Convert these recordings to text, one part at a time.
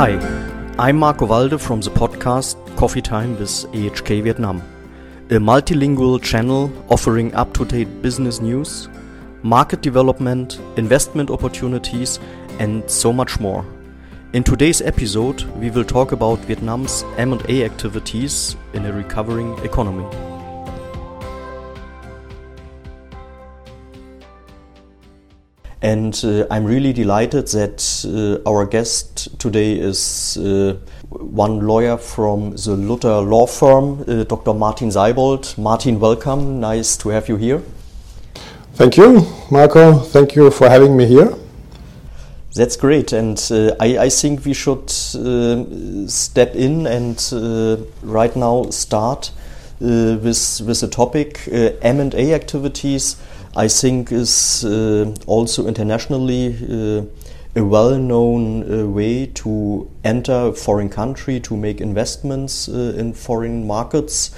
Hi, I'm Marko Walde from the podcast Coffee Time with AHK Vietnam, a multilingual channel offering up to date business news, market development, investment opportunities, and so much more. In today's episode, we will talk about Vietnam's M&A activities in a recovering economy. And uh, I'm really delighted that uh, our guest today is uh, one lawyer from the Luther law firm, uh, Dr. Martin Seibold. Martin, welcome. Nice to have you here. Thank you, Marko. Thank you for having me here. That's great, and uh, I, I, think we should uh, step in and uh, right now start uh, with with the topic uh, M and A activities. I think is uh, also internationally a well-known way to enter a foreign country to make investments in foreign markets.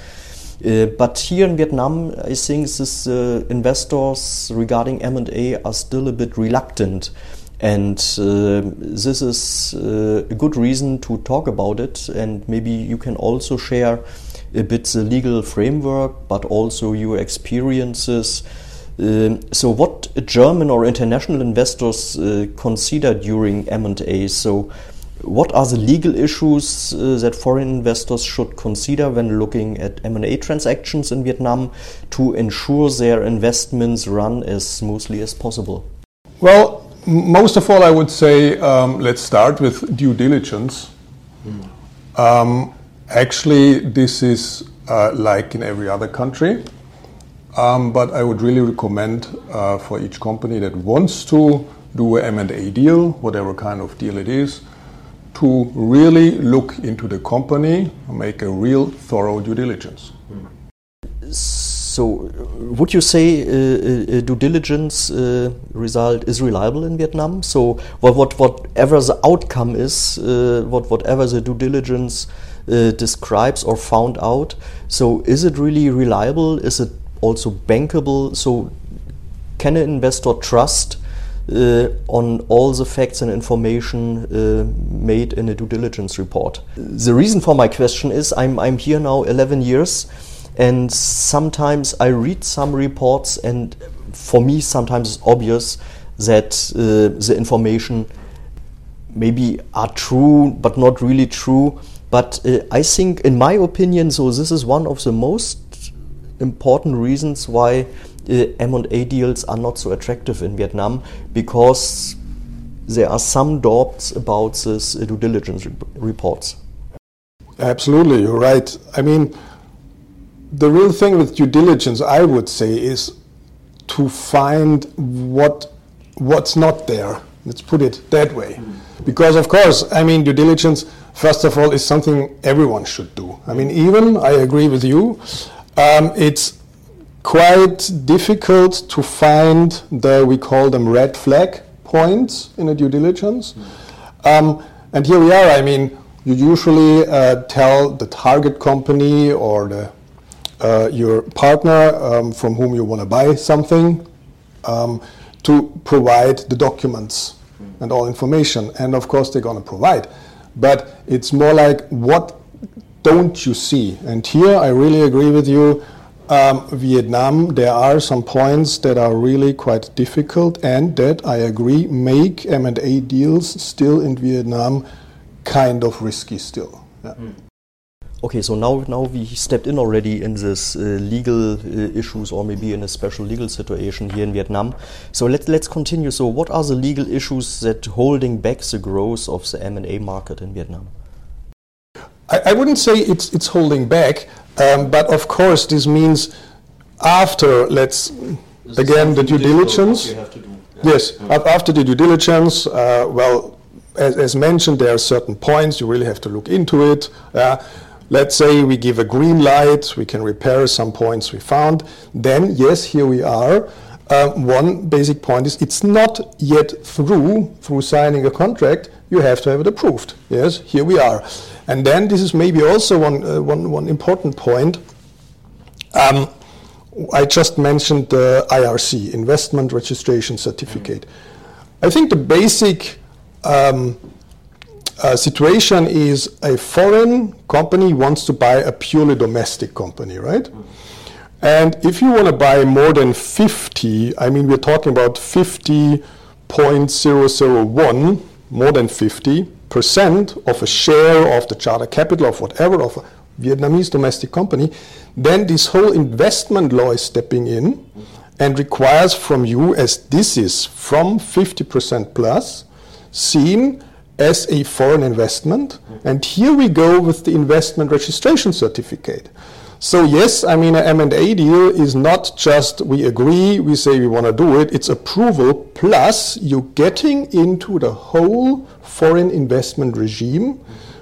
Uh, but here in Vietnam, I think this uh, investors regarding M&A are still a bit reluctant. And uh, this is uh, a good reason to talk about it. And maybe you can also share a bit the legal framework, but also your experiences. Um, so, what German or international investors uh, consider during M&A? So, what are the legal issues uh, that foreign investors should consider when looking at M&A transactions in Vietnam to ensure their investments run as smoothly as possible? Well, most of all, I would say um, let's start with due diligence. Mm. Um, actually, this is uh, like in every other country, um, but I would really recommend uh, for each company that wants to do an M&A deal, whatever kind of deal it is, to really look into the company, make a real thorough due diligence. So, would you say uh, uh, due diligence uh, result is reliable in Vietnam? So, what, what whatever the outcome is, uh, what whatever the due diligence uh, describes or found out, so is it really reliable? Is it also bankable? So, can an investor trust uh, on all the facts and information uh, made in a due diligence report. The reason for my question is I'm, I'm here now 11 years and sometimes I read some reports, and for me, sometimes it's obvious that uh, the information maybe are true, but not really true. But uh, I think, in my opinion, so this is one of the most important reasons why uh, M&A deals are not so attractive in Vietnam because there are some doubts about this uh, due diligence reports. Absolutely, you're right. I mean, the real thing with due diligence, I would say, is to find what what's not there. Let's put it that way. Because of course, I mean, due diligence, first of all, is something everyone should do. I mean, even I agree with you. Um, it's quite difficult to find the we call them red flag points in a due diligence. Um, and here we are. I mean, you usually uh, tell the target company or the uh, your partner um, from whom you want to buy something um, to provide the documents and all information. And of course, they're going to provide. But it's more like, what don't you see? And here I really agree with you. Um, Vietnam, there are some points that are really quite difficult, and that I agree make M&A deals still in Vietnam kind of risky still. Yeah. Mm. Okay, so now now we stepped in already in this uh, legal uh, issues or maybe in a special legal situation here in Vietnam. So let's let's continue. So what are the legal issues that holding back the growth of the M and A market in Vietnam? I, I, wouldn't say it's it's holding back, um, but of course this means after let's this again the due diligence. Yeah. Yes, yeah. after the due diligence, uh, well, as, as, mentioned, there are certain points you really have to look into it. Uh, Let's say we give a green light, we can repair some points we found. Then, yes, here we are. Uh, one basic point is it's not yet through, through signing a contract, you have to have it approved. Yes, here we are. And then this is maybe also one, uh, one, one important point. Um, I just mentioned the IRC, Investment Registration Certificate. I think the basic um, uh, situation is a foreign company wants to buy a purely domestic company, right? And if you want to buy more than 50, I mean, we're talking about 50.001, more than 50 percent of a share of the charter capital of whatever of a Vietnamese domestic company, then this whole investment law is stepping in and requires from you, as this is from 50% plus, seen as a foreign investment. And here we go with the investment registration certificate. So yes, I mean, an M&A deal is not just we agree, we say we want to do it. It's approval plus you getting into the whole foreign investment regime,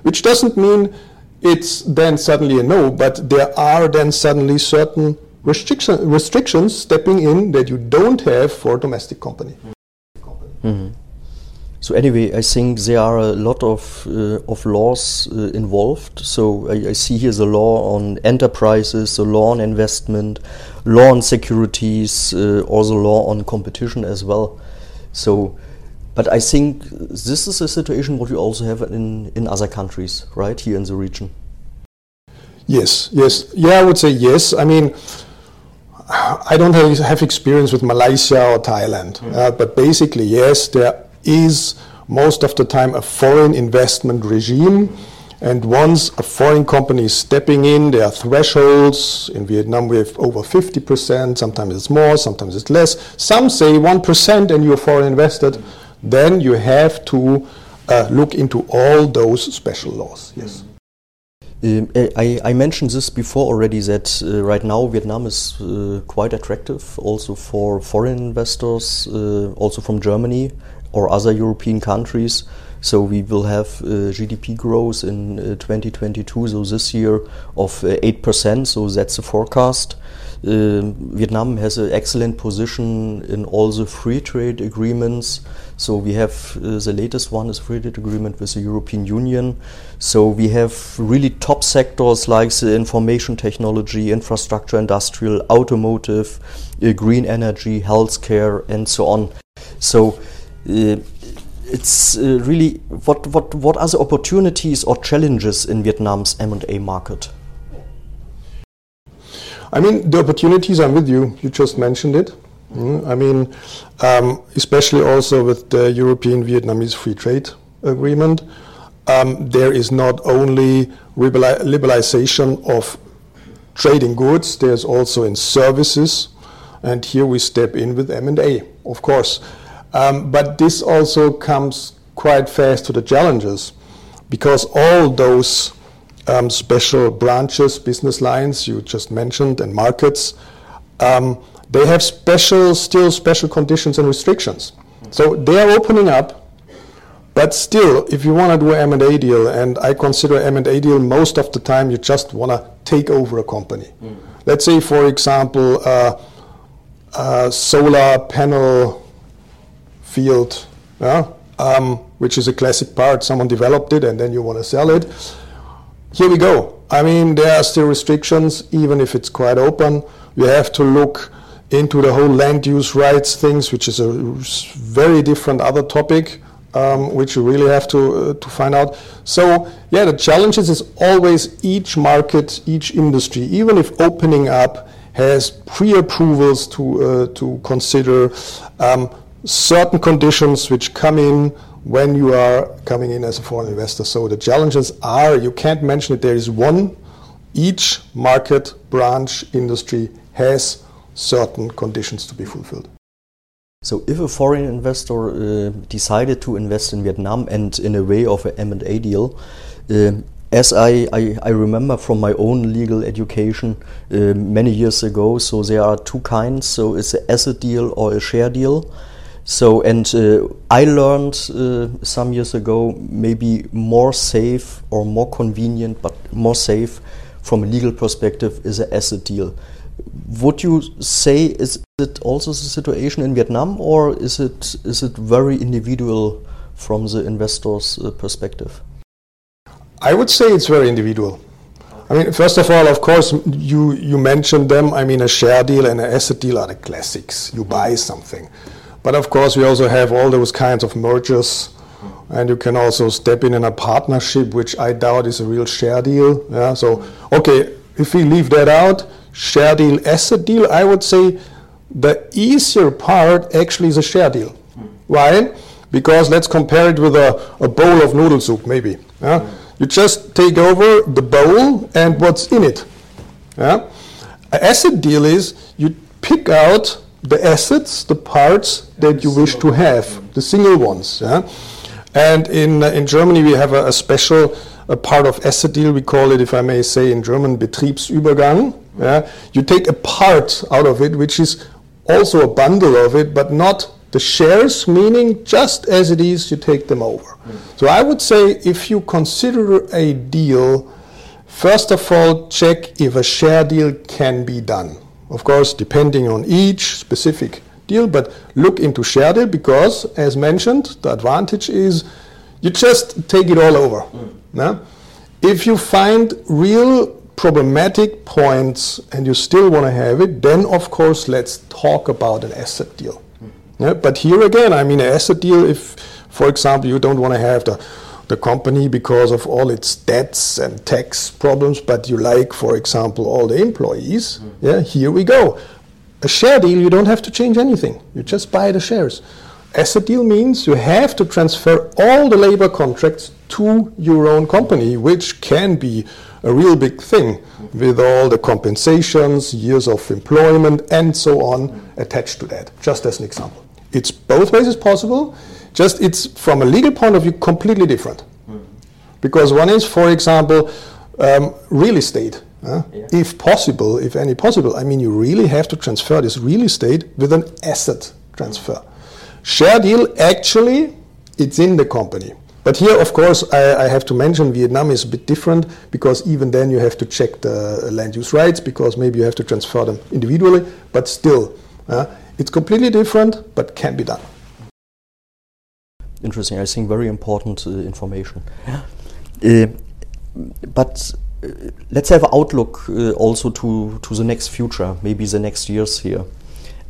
which doesn't mean it's then suddenly a no, but there are then suddenly certain restriction, restrictions stepping in that you don't have for a domestic company. Mm-hmm. So anyway, I think there are a lot of uh, of laws uh, involved. So I, I, see here the law on enterprises, the law on investment, law on securities, uh, or the law on competition as well. So, but I think this is a situation what we also have in in other countries, right here in the region. Yes, yes, yeah, I would say yes. I mean. I don't have, have experience with Malaysia or Thailand, mm. uh, but basically, yes, there is most of the time a foreign investment regime. And once a foreign company is stepping in, there are thresholds. In Vietnam, we have over 50%. Sometimes it's more, sometimes it's less. Some say 1% and you're foreign invested. Then you have to uh, look into all those special laws. Yes. Um, I, I, mentioned this before already that uh, right now Vietnam is uh, quite attractive also for foreign investors, uh, also from Germany or other European countries. So we will have uh, GDP growth in uh, 2022, so this year of uh, 8%, so that's the forecast. Um, Vietnam has an excellent position in all the free trade agreements. So we have uh, the latest one is free trade agreement with the European Union. So we have really top sectors like the information technology, infrastructure, industrial, automotive, uh, green energy, healthcare, and so on. So uh, it's uh, really what what what are the opportunities or challenges in Vietnam's M&A market? I mean, the opportunities. I'm with you. You just mentioned it. Mm, I mean, um, especially also with the European Vietnamese Free Trade Agreement, um, there is not only liberalization of trading goods. There's also in services, and here we step in with M&A, of course. Um, but this also comes quite fast to the challenges because all those um, special branches, business lines you just mentioned, and markets, um, they have special, still special conditions and restrictions. So they are opening up, but still, if you want to do an M&A deal, and I consider M&A deal most of the time, you just want to take over a company. Mm. Let's say, for example, uh, a solar panel field, yeah, um, which is a classic part. Someone developed it and then you want to sell it. Here we go. I mean, there are still restrictions, even if it's quite open. You have to look into the whole land use rights things, which is a very different other topic, um, which you really have to uh, to find out. So yeah, the challenges is always each market, each industry, even if opening up has pre-approvals to uh, to consider. Um, certain conditions which come in when you are coming in as a foreign investor. So the challenges are you can't mention it. There is one. Each market, branch, industry has certain conditions to be fulfilled. So, if a foreign investor uh, decided to invest in Vietnam and in a way of an M&A deal, uh, as I, I, I, remember from my own legal education uh, many years ago, so there are two kinds. So, it's an asset deal or a share deal. So, and uh, I learned uh, some years ago maybe more safe or more convenient, but more safe from a legal perspective is an asset deal. Would you say is it also the situation in Vietnam, or is it is it very individual from the investor's uh, perspective? I would say it's very individual. I mean, first of all, of course, you you mentioned them. I mean, a share deal and an asset deal are the classics. You buy something. But of course, we also have all those kinds of mergers and you can also step in in a partnership, which I doubt is a real share deal. Yeah, so okay, if we leave that out, share deal, asset deal, I would say the easier part actually is a share deal. Why? Because let's compare it with a, a bowl of noodle soup, maybe. Yeah? You just take over the bowl and what's in it. Yeah? An asset deal is you pick out the assets, the parts that you wish to have, the single ones. Yeah? And in, uh, in Germany, we have a, a special a part of asset deal. We call it, if I may say in German, Betriebsübergang. Yeah? You take a part out of it, which is also a bundle of it, but not the shares, meaning just as it is, you take them over. Mm. So I would say if you consider a deal, first of all, check if a share deal can be done. Of course, depending on each specific deal, but look into share deal because, as mentioned, the advantage is you just take it all over. Mm. Yeah? If you find real problematic points and you still want to have it, then of course let's talk about an asset deal. Yeah, but here again, I mean, an asset deal, if, for example, you don't want to have the, the company because of all its debts and tax problems, but you like, for example, all the employees, mm. yeah, here we go. A share deal, you don't have to change anything. You just buy the shares. Asset deal means you have to transfer all the labor contracts to your own company, which can be a real big thing with all the compensations, years of employment, and so on attached to that, just as an example. It's both ways is possible, just it's from a legal point of view completely different. Because one is, for example, um, real estate. Uh, yeah. If possible, if any possible, I mean, you really have to transfer this real estate with an asset transfer. Share deal, actually, it's in the company. But here, of course, I, I, have to mention Vietnam is a bit different because even then you have to check the land use rights because maybe you have to transfer them individually. But still, uh, it's completely different, but can be done. Interesting. I think very important uh, information. Uh, but uh, let's have an outlook uh, also to, to the next future, maybe the next years here.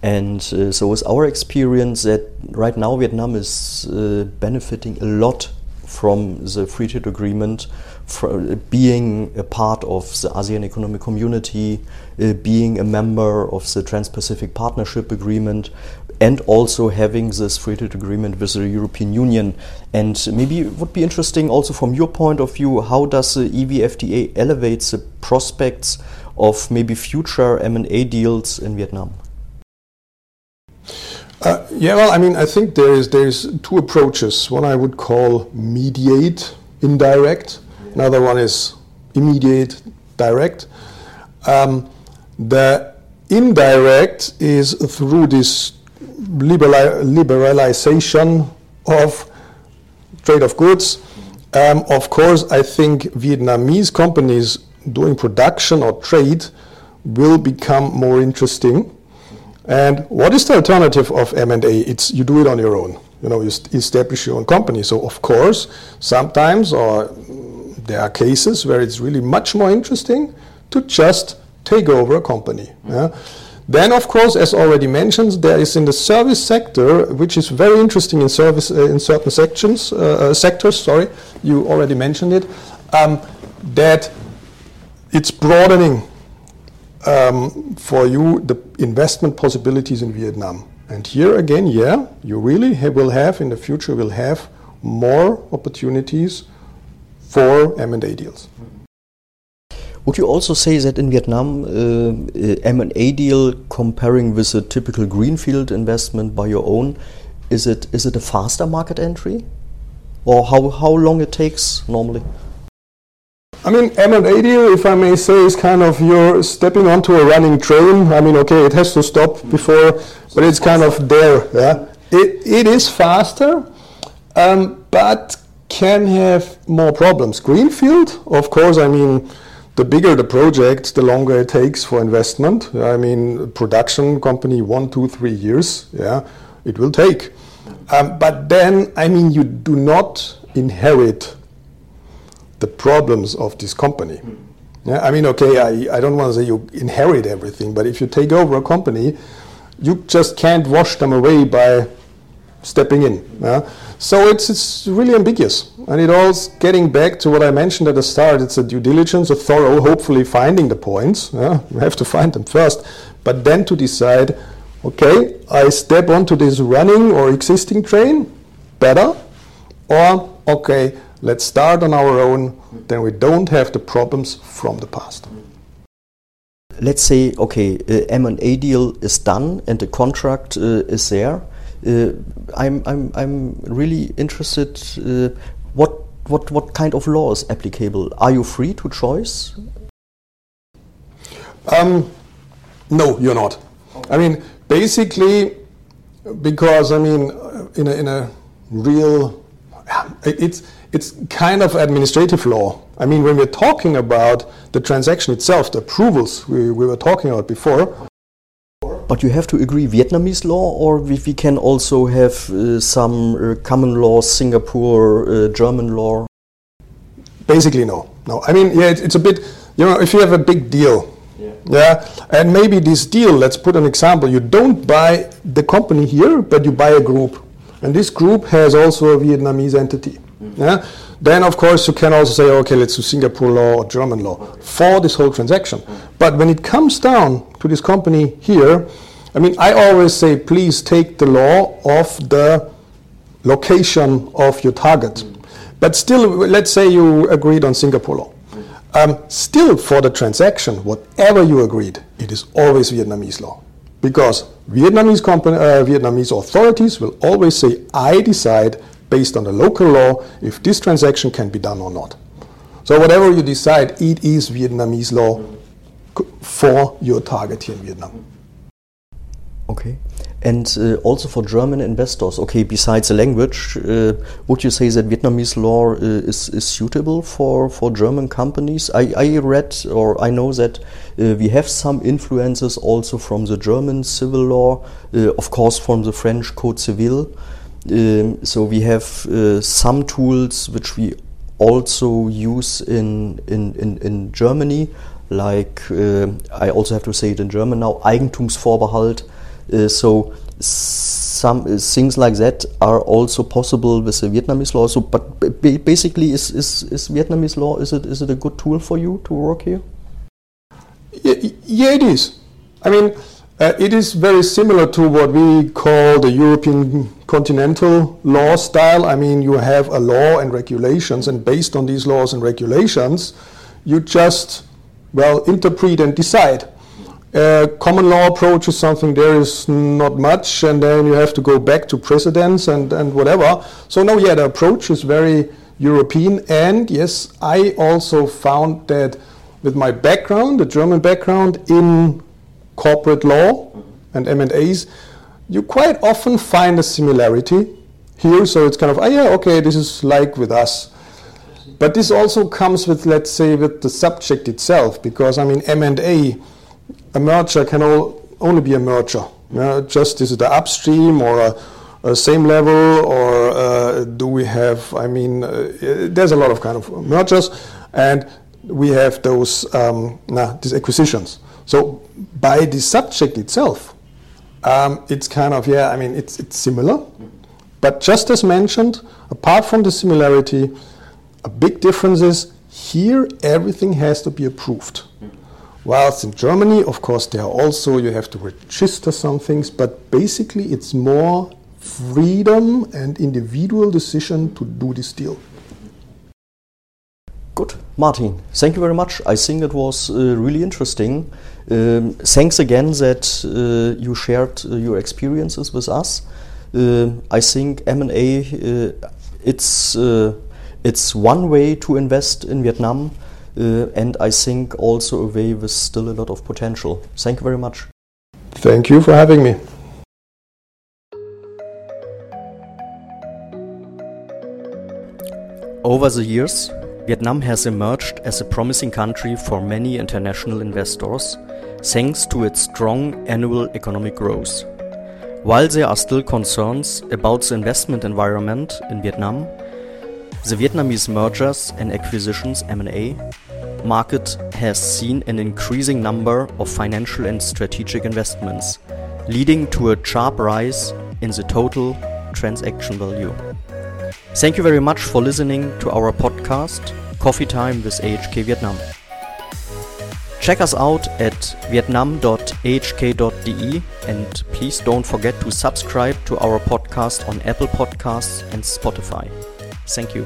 And uh, so, it's our experience that right now Vietnam is uh, benefiting a lot from the free trade agreement, being a part of the ASEAN Economic Community, uh, being a member of the Trans-Pacific Partnership Agreement, and also having this free trade agreement with the European Union. And maybe it would be interesting also from your point of view, how does the EVFTA elevate the prospects of maybe future M&A deals in Vietnam? Uh, yeah, well, I mean, I think there is there's two approaches. One I would call mediate, indirect. Another one is immediate, direct. Um, the indirect is through this liberalization of trade of goods. Um, of course, I think Vietnamese companies doing production or trade will become more interesting and what is the alternative of M&A? It's you do it on your own. You know, you establish your own company. So of course, sometimes or there are cases where it's really much more interesting to just take over a company. Yeah? Then, of course, as already mentioned, there is in the service sector, which is very interesting in service uh, in certain sections uh, uh, sectors. Sorry, you already mentioned it. Um, that it's broadening um, for you the investment possibilities in Vietnam. And here again, yeah, you really ha will have in the future will have more opportunities for M&A deals. Would you also say that in Vietnam, uh, M&A deal comparing with a typical greenfield investment by your own, is it is it a faster market entry, or how how long it takes normally? I mean, M&A deal, if I may say, is kind of you're stepping onto a running train. I mean, okay, it has to stop before, but it's kind of there. Yeah, it, it is faster, um, but can have more problems. Greenfield, of course, I mean, the bigger the project, the longer it takes for investment. I mean, production company, one, two, three years, yeah, it will take. Um, but then, I mean, you do not inherit the problems of this company. Mm. Yeah, I mean, okay, I, I don't want to say you inherit everything, but if you take over a company, you just can't wash them away by stepping in. So it's, it's really ambiguous. And it all's getting back to what I mentioned at the start. It's a due diligence, a thorough, hopefully finding the points. We have to find them first. But then to decide, okay, I step onto this running or existing train, better. Or, okay, let's start on our own, then we don't have the problems from the past let's say, okay, uh, M&A deal is done and the contract uh, is there. Uh, I'm, I'm, I'm really interested. Uh, what, what, what kind of law is applicable? Are you free to choice? Um, no, you're not. I mean, basically, because I mean, in a, in a real, it's it's kind of administrative law. I mean, when we're talking about the transaction itself, the approvals we, we were talking about before. But you have to agree Vietnamese law, or we, we can also have uh, some uh, common law, Singapore, uh, German law? Basically, no. No, I mean, yeah, it, it's a bit, you know, if you have a big deal, yeah. yeah, and maybe this deal, let's put an example, you don't buy the company here, but you buy a group. And this group has also a Vietnamese entity. Yeah? Then, of course, you can also say, okay, let's do Singapore law or German law for this whole transaction. But when it comes down to this company here, I mean, I always say, please take the law of the location of your target. But still, let's say you agreed on Singapore law. Um, still, for the transaction, whatever you agreed, it is always Vietnamese law. Because Vietnamese, company, uh, Vietnamese authorities will always say, I decide based on the local law if this transaction can be done or not. So whatever you decide, it is Vietnamese law for your target here in Vietnam. Okay. And uh, also for German investors, okay, besides the language, uh, would you say that Vietnamese law uh, is, is suitable for, for German companies? I, I read or I know that uh, we have some influences also from the German civil law, uh, of course, from the French Code Civil. Um, so we have uh, some tools which we also use in in, in, in Germany, like uh, I also have to say it in German now, Eigentumsvorbehalt. Uh, so some uh, things like that are also possible with the Vietnamese law. So, but basically, is, is, is Vietnamese law is it is it a good tool for you to work here? Yeah, yeah it is. I mean, uh, it is very similar to what we call the European continental law style. I mean, you have a law and regulations, and based on these laws and regulations, you just, well, interpret and decide. Uh, common law approach is something there is not much, and then you have to go back to precedents and, and whatever. So, no, yeah, the approach is very European, and yes, I also found that with my background, the German background in corporate law and M&As, you quite often find a similarity here. So it's kind of, oh yeah, okay, this is like with us. But this also comes with, let's say, with the subject itself, because I mean, M&A, a merger can all, only be a merger. Yeah, just is it the upstream or a, a same level, or uh, do we have? I mean, uh, there's a lot of kind of mergers, and we have those um, nah, these acquisitions. So by the subject itself, um, it's kind of yeah. I mean, it's it's similar, but just as mentioned, apart from the similarity, a big difference is here everything has to be approved. Whilst in Germany, of course, there are also you have to register some things, but basically it's more freedom and individual decision to do this deal. Good, Martin. Thank you very much. I think it was uh, really interesting. Um, thanks again that uh, you shared uh, your experiences with us. Uh, I think M&A uh, it's uh, it's one way to invest in Vietnam, and I think also a way with still a lot of potential. Thank you very much. Thank you for having me. Over the years, Vietnam has emerged as a promising country for many international investors thanks to its strong annual economic growth. While there are still concerns about the investment environment in Vietnam, the Vietnamese mergers and acquisitions M&A market has seen an increasing number of financial and strategic investments, leading to a sharp rise in the total transaction value. Thank you very much for listening to our podcast, Coffee Time with AHK Vietnam. Check us out at vietnam.ahk.de and please don't forget to subscribe to our podcast on Apple Podcasts and Spotify. Thank you.